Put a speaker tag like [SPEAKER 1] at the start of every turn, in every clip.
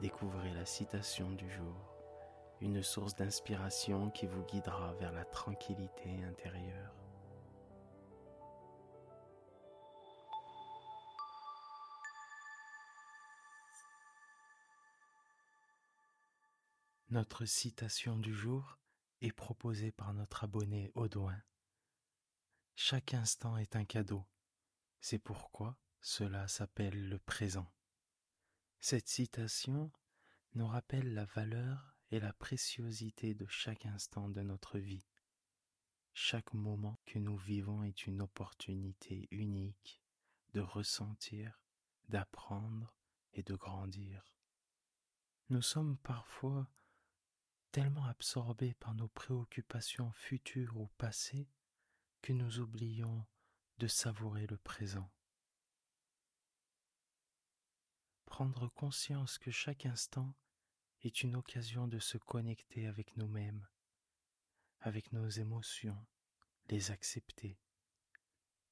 [SPEAKER 1] découvrez la citation du jour, une source d'inspiration qui vous guidera vers la tranquillité intérieure. Notre citation du jour est proposée par notre abonné Audouin. Chaque instant est un cadeau. C'est pourquoi cela s'appelle le présent. Cette citation nous rappelle la valeur et la préciosité de chaque instant de notre vie. Chaque moment que nous vivons est une opportunité unique de ressentir, d'apprendre et de grandir. Nous sommes parfois tellement absorbés par nos préoccupations futures ou passées que nous oublions de savourer le présent. Prendre conscience que chaque instant est une occasion de se connecter avec nous-mêmes, avec nos émotions, les accepter,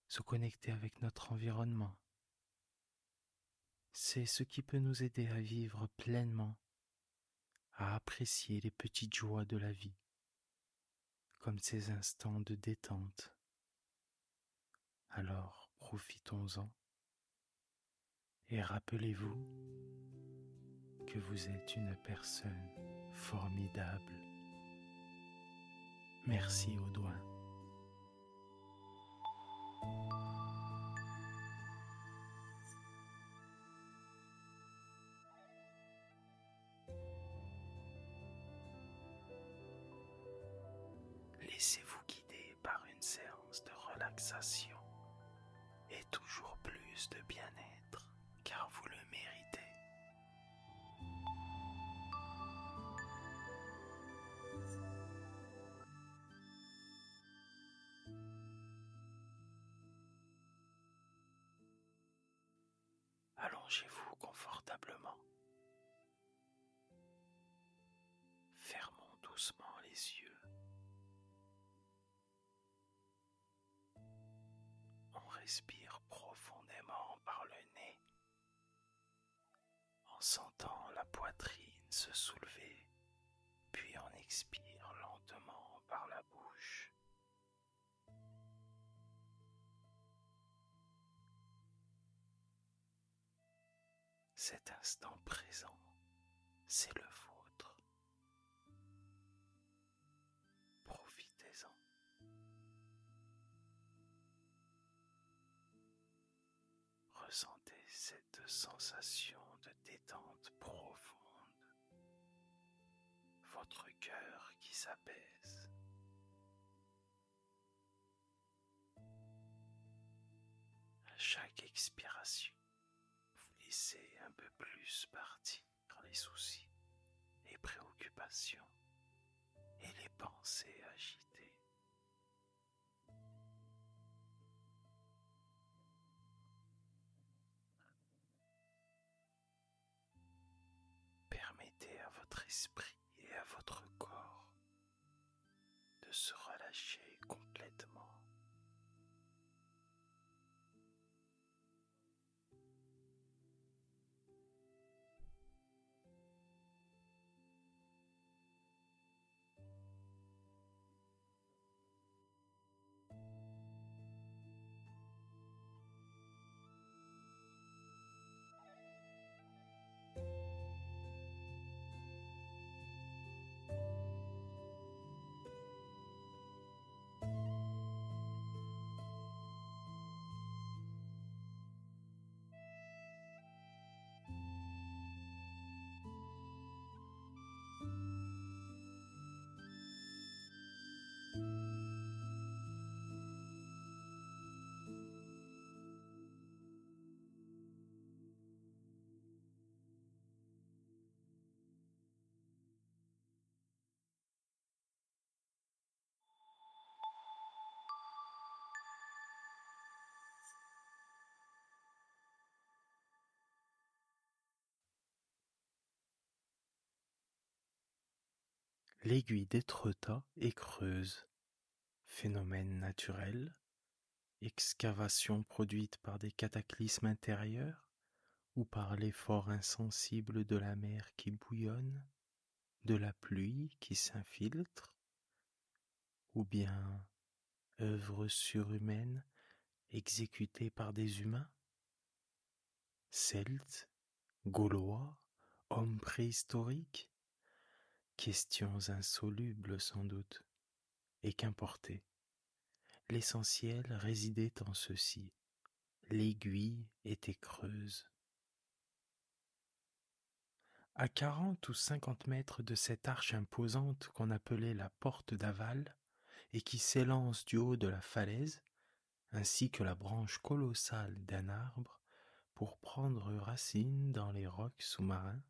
[SPEAKER 1] se connecter avec notre environnement. C'est ce qui peut nous aider à vivre pleinement, à apprécier les petites joies de la vie, comme ces instants de détente. Alors profitons-en et rappelez-vous que vous êtes une personne formidable. Merci Audouin. Laissez-vous guider par une séance de relaxation et toujours plus de bien-être Allongez-vous confortablement. Fermons doucement les yeux. On respire profondément par le nez en sentant la poitrine se soulever, puis on expire Cet instant présent, c'est le vôtre. Profitez-en. Ressentez cette sensation de détente profonde, votre cœur qui s'apaise. À chaque expiration, peu plus partir les soucis, les préoccupations et les pensées agitées. Permettez à votre esprit L'aiguille d'Étretat est creuse. Phénomène naturel, excavation produite par des cataclysmes intérieurs ou par l'effort insensible de la mer qui bouillonne, de la pluie qui s'infiltre, ou bien œuvre surhumaine exécutée par des humains? Celtes, Gaulois, hommes préhistoriques Questions insolubles sans doute, et qu'importait. L'essentiel résidait en ceci. L'aiguille était creuse. À quarante ou cinquante mètres de cette arche imposante qu'on appelait la porte d'aval, et qui s'élance du haut de la falaise, ainsi que la branche colossale d'un arbre, pour prendre racine dans les rocs sous-marins,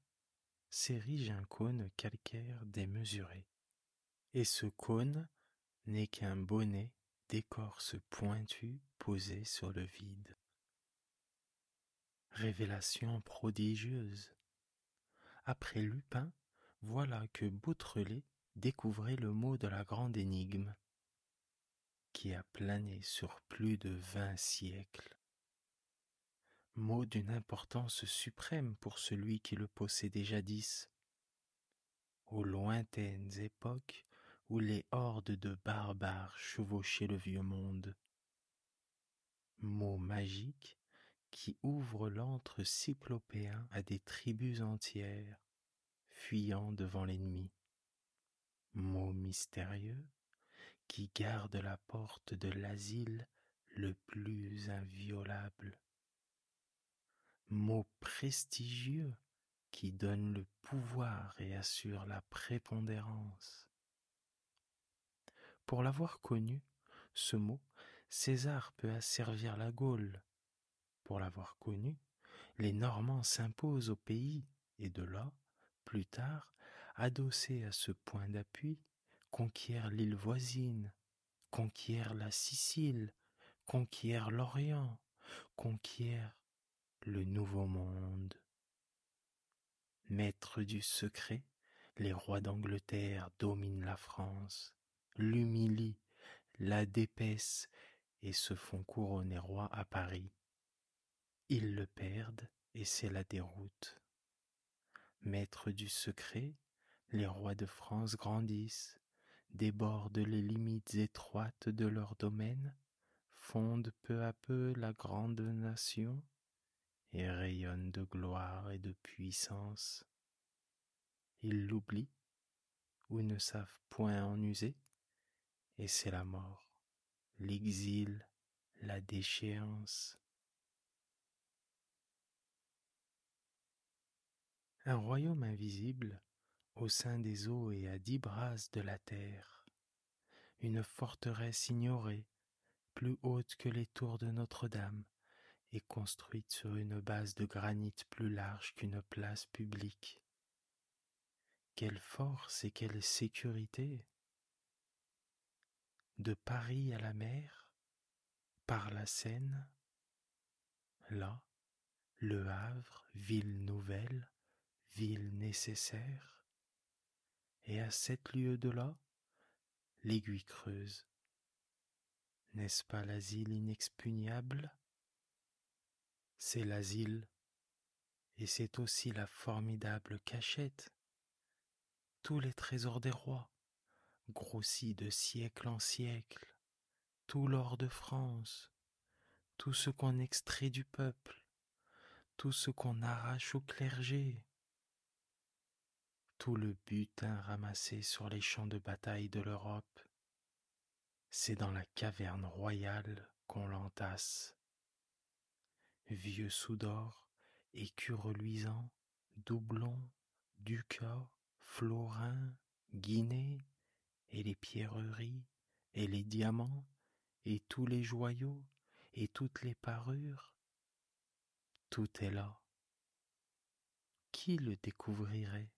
[SPEAKER 1] s'érige un cône calcaire démesuré. Et ce cône n'est qu'un bonnet d'écorce pointue posé sur le vide. Révélation prodigieuse. Après Lupin, voilà que Beautrelet découvrait le mot de la grande énigme, qui a plané sur plus de vingt siècles. Mot d'une importance suprême pour celui qui le possédait jadis. Aux lointaines époques où les hordes de barbares chevauchaient le vieux monde. Mot magique qui ouvre l'antre cyclopéen à des tribus entières, fuyant devant l'ennemi. Mot mystérieux qui garde la porte de l'asile le plus inviolable. Mot prestigieux qui donne le pouvoir et assure la prépondérance. Pour l'avoir connu, ce mot, César peut asservir la Gaule. Pour l'avoir connu, les Normands s'imposent au pays, et de là, plus tard, adossés à ce point d'appui, conquièrent l'île voisine, conquièrent la Sicile, conquièrent l'Orient, conquièrent le Nouveau Monde. Maîtres du secret, les rois d'Angleterre dominent la France, l'humilient, la dépaissent et se font couronner roi à Paris. Ils le perdent et c'est la déroute. Maîtres du secret, les rois de France grandissent, débordent les limites étroites de leur domaine, fondent peu à peu la grande nation et rayonnent de gloire et de puissance. Ils l'oublient ou ne savent point en user, et c'est la mort, l'exil, la déchéance. Un royaume invisible au sein des eaux et à dix brasses de la terre, une forteresse ignorée, plus haute que les tours de Notre-Dame, construite sur une base de granit plus large qu'une place publique. Quelle force et quelle sécurité De Paris à la mer, par la Seine, là, le Havre, ville nouvelle, ville nécessaire, et à sept lieues de là, l'aiguille creuse. N'est-ce pas l'asile inexpugnable? C'est l'asile, et c'est aussi la formidable cachette. Tous les trésors des rois, grossis de siècle en siècle, tout l'or de France, tout ce qu'on extrait du peuple, tout ce qu'on arrache au clergé, tout le butin ramassé sur les champs de bataille de l'Europe, c'est dans la caverne royale qu'on l'entasse. Vieux sous d'or, écus reluisants, doublons, ducats, florins, guinées, et les pierreries, et les diamants, et tous les joyaux, et toutes les parures, tout est là. Qui le découvrirait?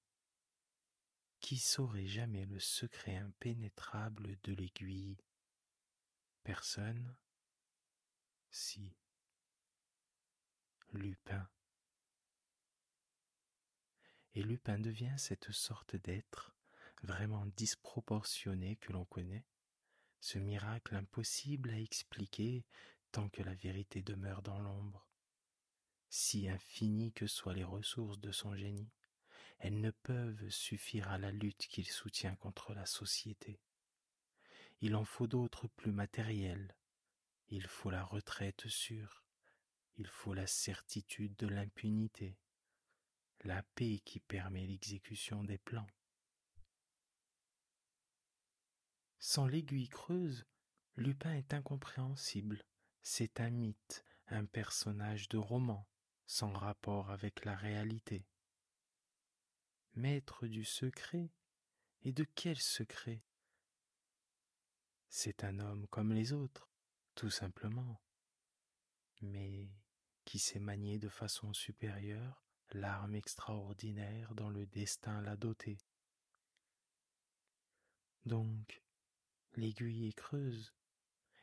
[SPEAKER 1] Qui saurait jamais le secret impénétrable de l'aiguille? Personne? Si. Lupin. Et Lupin devient cette sorte d'être vraiment disproportionné que l'on connaît, ce miracle impossible à expliquer tant que la vérité demeure dans l'ombre. Si infinies que soient les ressources de son génie, elles ne peuvent suffire à la lutte qu'il soutient contre la société. Il en faut d'autres plus matérielles. Il faut la retraite sûre. Il faut la certitude de l'impunité. La paix qui permet l'exécution des plans. Sans l'aiguille creuse, Lupin est incompréhensible. C'est un mythe, un personnage de roman, sans rapport avec la réalité. Maître du secret Et de quel secret? C'est un homme comme les autres, tout simplement, mais qui sait manier de façon supérieure l'arme extraordinaire dont le destin l'a doté. Donc, l'aiguille est creuse,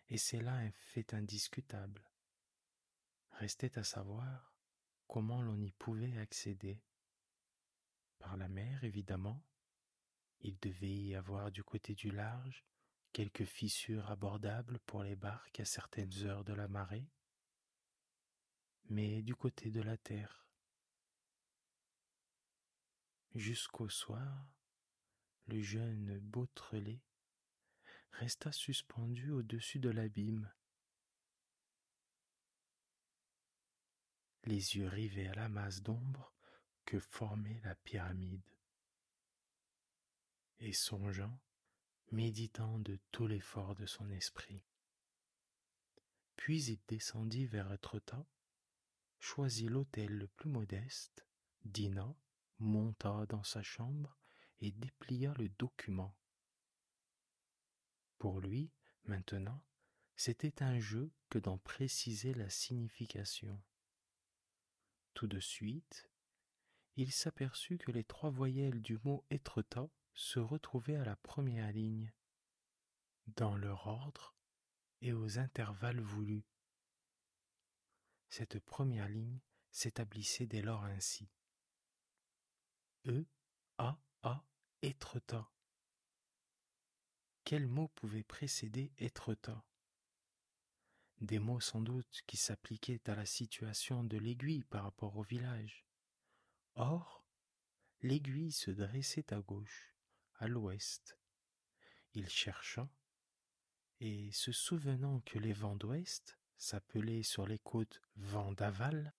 [SPEAKER 1] et c'est là un fait indiscutable. Restait à savoir comment l'on y pouvait accéder. Par la mer, évidemment. Il devait y avoir du côté du large quelques fissures abordables pour les barques à certaines heures de la marée, mais du côté de la terre. Jusqu'au soir, le jeune Beautrelet resta suspendu au-dessus de l'abîme, les yeux rivés à la masse d'ombre que formait la pyramide, et songeant, méditant de tout l'effort de son esprit. Puis il descendit vers Etretat, choisit l'hôtel le plus modeste, dîna, monta dans sa chambre et déplia le document. Pour lui, maintenant, c'était un jeu que d'en préciser la signification. Tout de suite, il s'aperçut que les trois voyelles du mot Étretat se retrouvaient à la première ligne, dans leur ordre et aux intervalles voulus. Cette première ligne s'établissait dès lors ainsi. E, A, A, Étretat. Quel mot pouvait précéder Étretat Des mots sans doute qui s'appliquaient à la situation de l'aiguille par rapport au village. Or, l'aiguille se dressait à gauche, à l'ouest. Il chercha, et se souvenant que les vents d'ouest s'appelaient sur les côtes vents d'aval,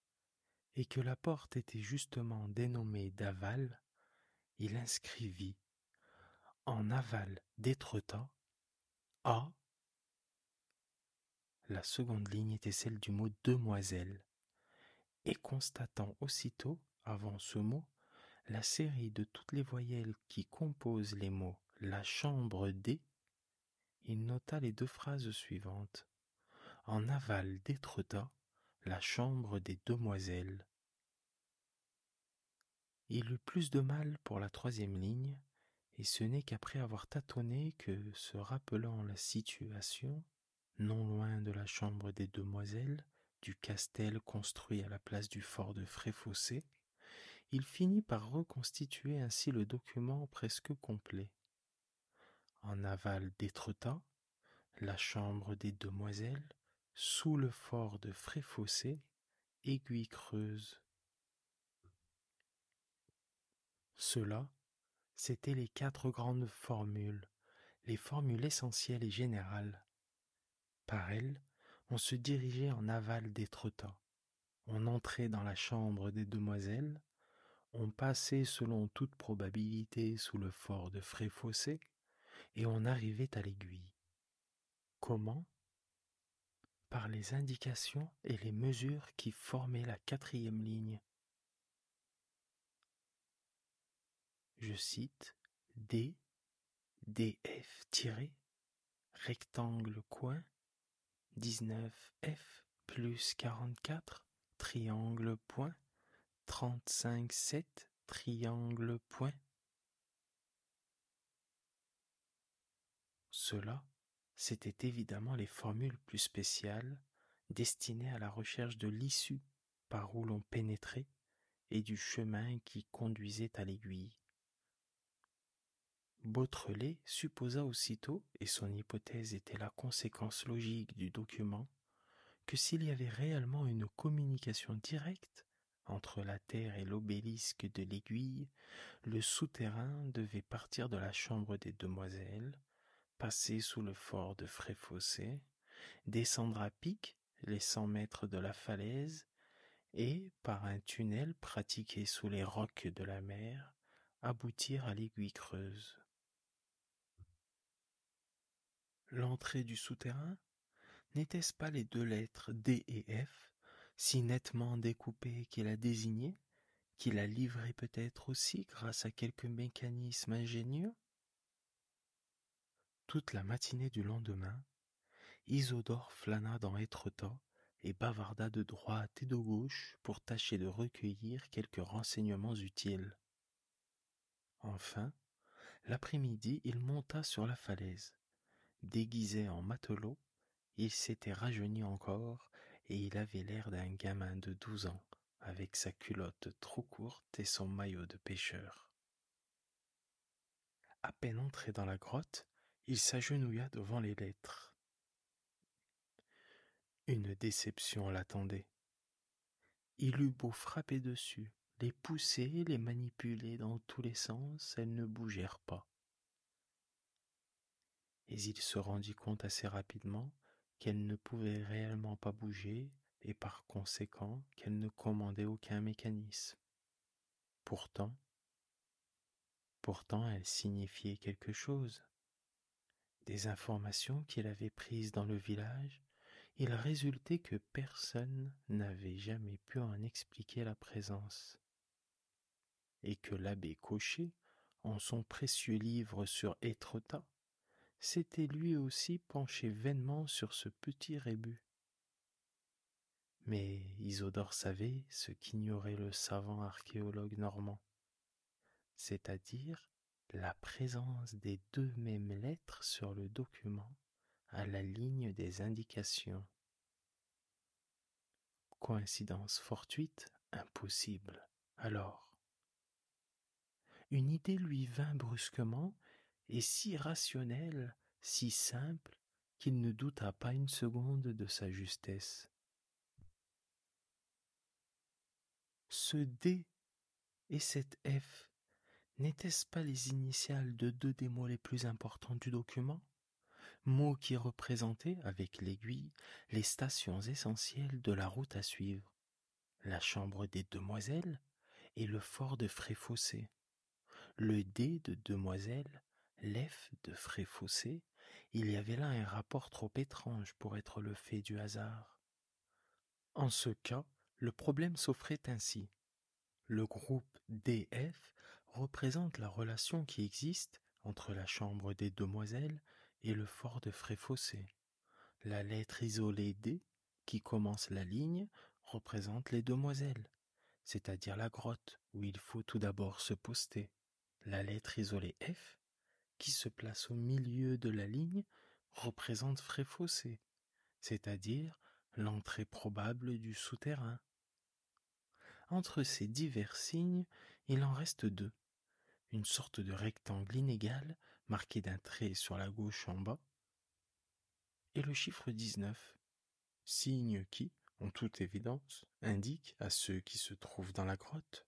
[SPEAKER 1] et que la porte était justement dénommée d'aval, il inscrivit en aval d'Étretat, A. La seconde ligne était celle du mot demoiselle, et constatant aussitôt, avant ce mot, la série de toutes les voyelles qui composent les mots la chambre D, il nota les deux phrases suivantes. En aval d'Étretat, la chambre des demoiselles. Il eut plus de mal pour la troisième ligne, et ce n'est qu'après avoir tâtonné que, se rappelant la situation, non loin de la chambre des demoiselles, du castel construit à la place du fort de Fréfossé, il finit par reconstituer ainsi le document presque complet. En aval d'Étretat, la chambre des demoiselles, sous le fort de Fréfossé, aiguille creuse. Cela, c'étaient les quatre grandes formules, les formules essentielles et générales. Par elles, on se dirigeait en aval d'Étretat. On entrait dans la chambre des demoiselles, on passait selon toute probabilité sous le fort de Fréfossé, et on arrivait à l'aiguille. Comment? Par les indications et les mesures qui formaient la quatrième ligne. je cite, D, DF rectangle coin, 19F plus 44, triangle point, 35 7, triangle point. Cela, c'était évidemment les formules plus spéciales destinées à la recherche de l'issue par où l'on pénétrait et du chemin qui conduisait à l'aiguille. Beautrelet supposa aussitôt, et son hypothèse était la conséquence logique du document, que s'il y avait réellement une communication directe entre la Terre et l'obélisque de l'Aiguille, le souterrain devait partir de la chambre des demoiselles, passer sous le fort de Fréfossé, descendre à pic les cent mètres de la falaise et, par un tunnel pratiqué sous les rocs de la mer, aboutir à l'aiguille creuse. L'entrée du souterrain N'était-ce pas les deux lettres D et F, si nettement découpées qu'il a désignées, qu'il a livrées peut-être aussi grâce à quelque mécanisme ingénieux? Toute la matinée du lendemain, Isodore flâna dans Étretat et bavarda de droite et de gauche pour tâcher de recueillir quelques renseignements utiles. Enfin, l'après-midi, il monta sur la falaise. Déguisé en matelot, il s'était rajeuni encore et il avait l'air d'un gamin de douze ans, avec sa culotte trop courte et son maillot de pêcheur. À peine entré dans la grotte, il s'agenouilla devant les lettres. Une déception l'attendait. Il eut beau frapper dessus, les pousser, les manipuler dans tous les sens, elles ne bougèrent pas et il se rendit compte assez rapidement qu'elle ne pouvait réellement pas bouger et par conséquent qu'elle ne commandait aucun mécanisme. Pourtant, pourtant elle signifiait quelque chose. Des informations qu'il avait prises dans le village, il résultait que personne n'avait jamais pu en expliquer la présence, et que l'abbé Cochet, en son précieux livre sur Étretat, s'était lui aussi penché vainement sur ce petit rébut. Mais Isodore savait ce qu'ignorait le savant archéologue normand, c'est-à-dire la présence des deux mêmes lettres sur le document à la ligne des indications. Coïncidence fortuite Impossible. Alors? Une idée lui vint brusquement et si rationnel, si simple, qu'il ne douta pas une seconde de sa justesse. Ce D et cette F, n'étaient-ce pas les initiales de deux des mots les plus importants du document? Mots qui représentaient, avec l'aiguille, les stations essentielles de la route à suivre, la chambre des demoiselles et le fort de Fréfossé. Le D de demoiselle l'F de frais fossé, il y avait là un rapport trop étrange pour être le fait du hasard. En ce cas, le problème s'offrait ainsi. Le groupe DF représente la relation qui existe entre la chambre des demoiselles et le fort de Fréfossé. La lettre isolée D, qui commence la ligne, représente les demoiselles, c'est-à-dire la grotte où il faut tout d'abord se poster. La lettre isolée F qui se place au milieu de la ligne représente Fréfossé, c'est-à-dire l'entrée probable du souterrain. Entre ces divers signes, il en reste deux, une sorte de rectangle inégal marqué d'un trait sur la gauche en bas, et le chiffre 19, signe qui, en toute évidence, indique à ceux qui se trouvent dans la grotte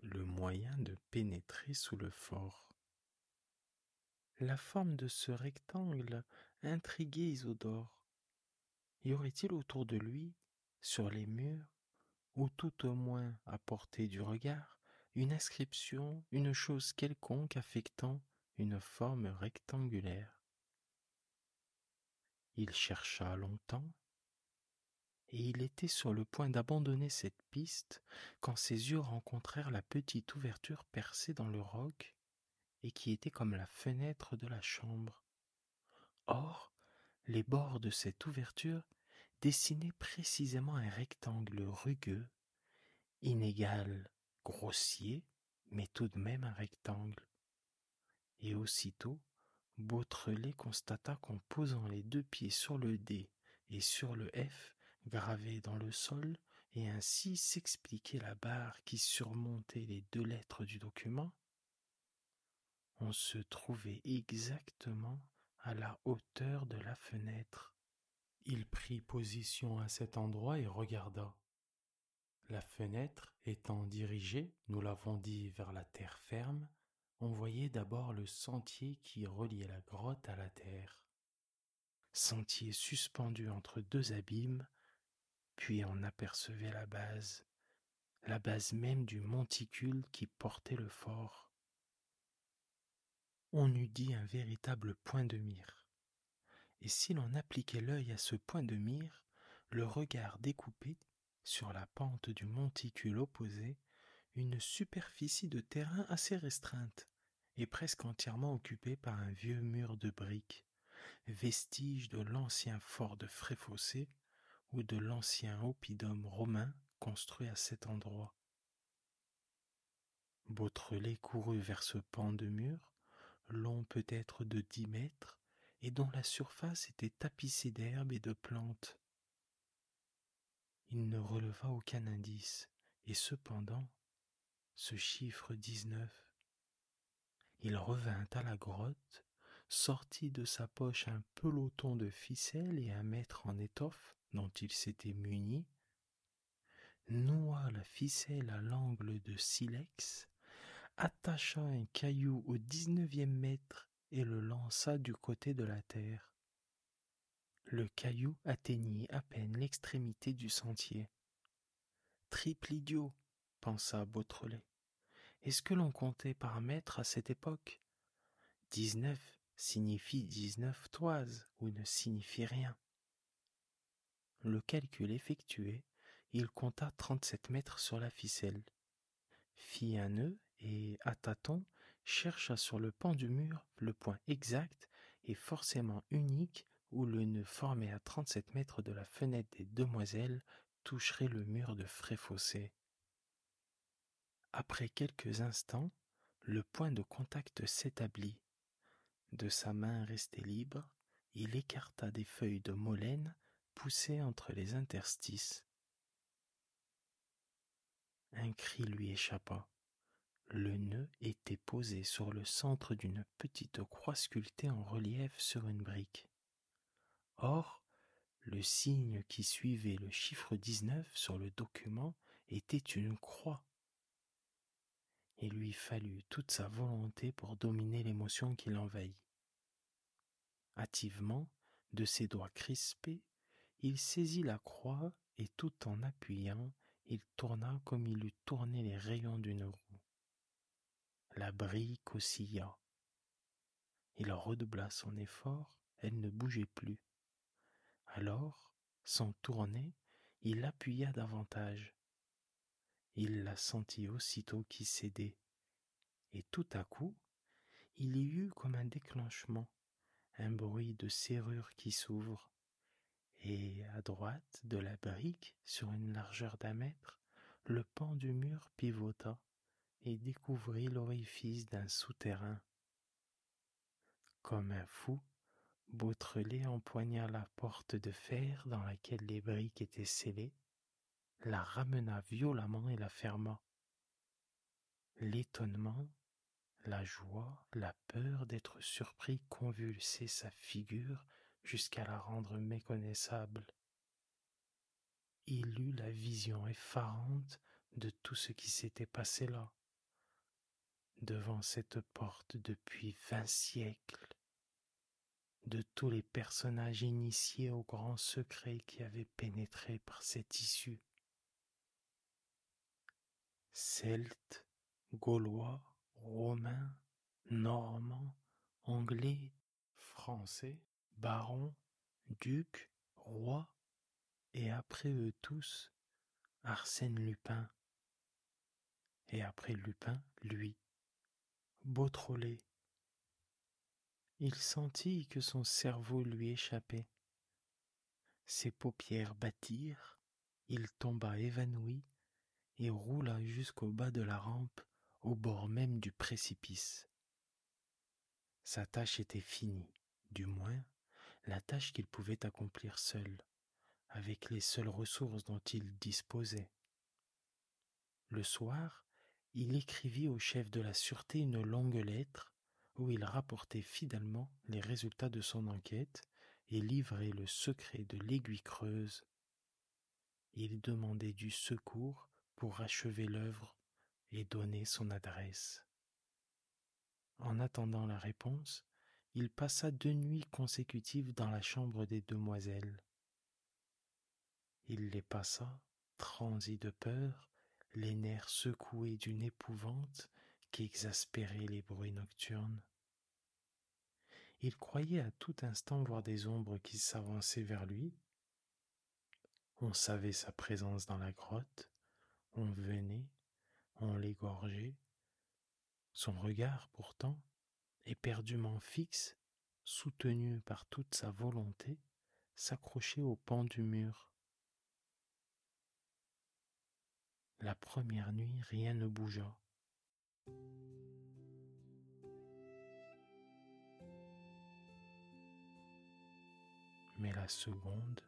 [SPEAKER 1] le moyen de pénétrer sous le fort. La forme de ce rectangle intriguait Isodore. Y aurait-il autour de lui, sur les murs, ou tout au moins à portée du regard, une inscription, une chose quelconque affectant une forme rectangulaire. Il chercha longtemps, et il était sur le point d'abandonner cette piste quand ses yeux rencontrèrent la petite ouverture percée dans le roc et qui était comme la fenêtre de la chambre. Or, les bords de cette ouverture dessinaient précisément un rectangle rugueux, inégal, grossier, mais tout de même un rectangle. Et aussitôt, Beautrelet constata qu'en posant les deux pieds sur le D et sur le F gravés dans le sol, et ainsi s'expliquer la barre qui surmontait les deux lettres du document, On se trouvait exactement à la hauteur de la fenêtre. Il prit position à cet endroit et regarda. La fenêtre étant dirigée, nous l'avons dit, vers la terre ferme, on voyait d'abord le sentier qui reliait la grotte à la terre. Sentier suspendu entre deux abîmes, puis on apercevait la base, la base même du monticule qui portait le fort. On eût dit un véritable point de mire. Et si l'on appliquait l'œil à ce point de mire, le regard découpé sur la pente du monticule opposé, une superficie de terrain assez restreinte et presque entièrement occupée par un vieux mur de briques, vestige de l'ancien fort de Fréfossé ou de l'ancien oppidum romain construit à cet endroit. Beautrelet courut vers ce pan de mur, long peut-être de dix mètres, et dont la surface était tapissée d'herbes et de plantes. Il ne releva aucun indice, et cependant, ce chiffre 19. Il revint à la grotte, sortit de sa poche un peloton de ficelles et un mètre en étoffe dont il s'était muni, noua la ficelle à l'angle de silex, attacha un caillou au dix-neuvième mètre et le lança du côté de la terre. Le caillou atteignit à peine l'extrémité du sentier. Triple idiot, pensa Beautrelet. Est-ce que l'on comptait par mètre à cette époque? Dix-neuf signifie dix-neuf toises ou ne signifie rien. Le calcul effectué, il compta trente-sept mètres sur la ficelle, fit un nœud et, à tâtons, chercha sur le pan du mur le point exact et forcément unique où le nœud formé à trente-sept mètres de la fenêtre des demoiselles toucherait le mur de Fréfossé. Après quelques instants, le point de contact s'établit. De sa main restée libre, il écarta des feuilles de molène poussées entre les interstices. Un cri lui échappa. Le nœud était posé sur le centre d'une petite croix sculptée en relief sur une brique. Or, le signe qui suivait le chiffre 19 sur le document était une croix. Il lui fallut toute sa volonté pour dominer l'émotion qui l'envahit. Hâtivement, de ses doigts crispés, il saisit la croix et tout en appuyant, il tourna comme il eût tourné les rayons d'une roue. La brique oscilla. Il redoubla son effort, elle ne bougeait plus. Alors, sans tourner, il appuya davantage. Il la sentit aussitôt qui cédait, et tout à coup, il y eut comme un déclenchement, un bruit de serrure qui s'ouvre, et à droite de la brique, sur une largeur d'un mètre, le pan du mur pivota et découvrit l'orifice d'un souterrain. Comme un fou, Beautrelet empoigna la porte de fer dans laquelle les briques étaient scellées, la ramena violemment et la ferma. L'étonnement, la joie, la peur d'être surpris convulsaient sa figure jusqu'à la rendre méconnaissable. Il eut la vision effarante de tout ce qui s'était passé là devant cette porte depuis vingt siècles, de tous les personnages initiés au grand secret qui avaient pénétré par cette issue. Celtes, Gaulois, Romains, Normands, Anglais, Français, barons, ducs, rois, et après eux tous, Arsène Lupin. Et après Lupin, lui. Beautrelet. Il sentit que son cerveau lui échappait. Ses paupières battirent, il tomba évanoui et roula jusqu'au bas de la rampe, au bord même du précipice. Sa tâche était finie, du moins la tâche qu'il pouvait accomplir seul, avec les seules ressources dont il disposait. Le soir, il écrivit au chef de la sûreté une longue lettre où il rapportait fidèlement les résultats de son enquête et livrait le secret de l'aiguille creuse. Il demandait du secours pour achever l'œuvre et donner son adresse. En attendant la réponse, il passa deux nuits consécutives dans la chambre des demoiselles. Il les passa, transi de peur, les nerfs secoués d'une épouvante qui exaspérait les bruits nocturnes. Il croyait à tout instant voir des ombres qui s'avançaient vers lui. On savait sa présence dans la grotte, on venait, on l'égorgeait. Son regard, pourtant, éperdument fixe, soutenu par toute sa volonté, s'accrochait au pan du mur. La première nuit, rien ne bougea. Mais la seconde,